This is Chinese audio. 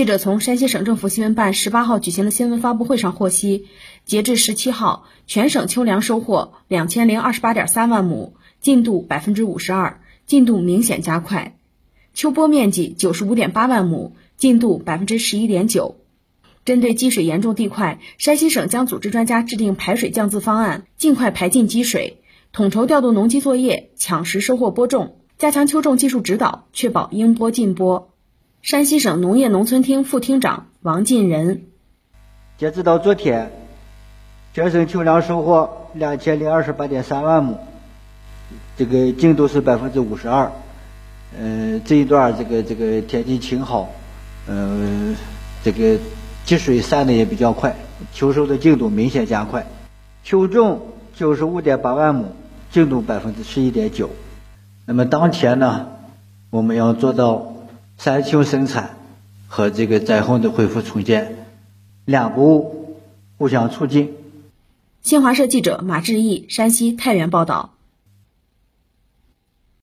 记者从山西省政府新闻办十八号举行的新闻发布会上获悉，截至十七号，全省秋粮收获两千零二十八点三万亩，进度百分之五十二，进度明显加快；秋播面积九十五点八万亩，进度百分之十一点九。针对积水严重地块，山西省将组织专家制定排水降渍方案，尽快排进积水，统筹调度农机作业，抢时收获播种，加强秋种技术指导，确保应播尽播。山西省农业农村厅副厅长王进仁，截止到昨天，全省秋粮收获两千零二十八点三万亩，这个进度是百分之五十二。嗯，这一段这个这个天气晴好，嗯，这个积水散的也比较快，秋收的进度明显加快。秋种九十五点八万亩，进度百分之十一点九。那么当前呢，我们要做到。灾后生产和这个灾后的恢复重建，两不误互相促进。新华社记者马志毅，山西太原报道。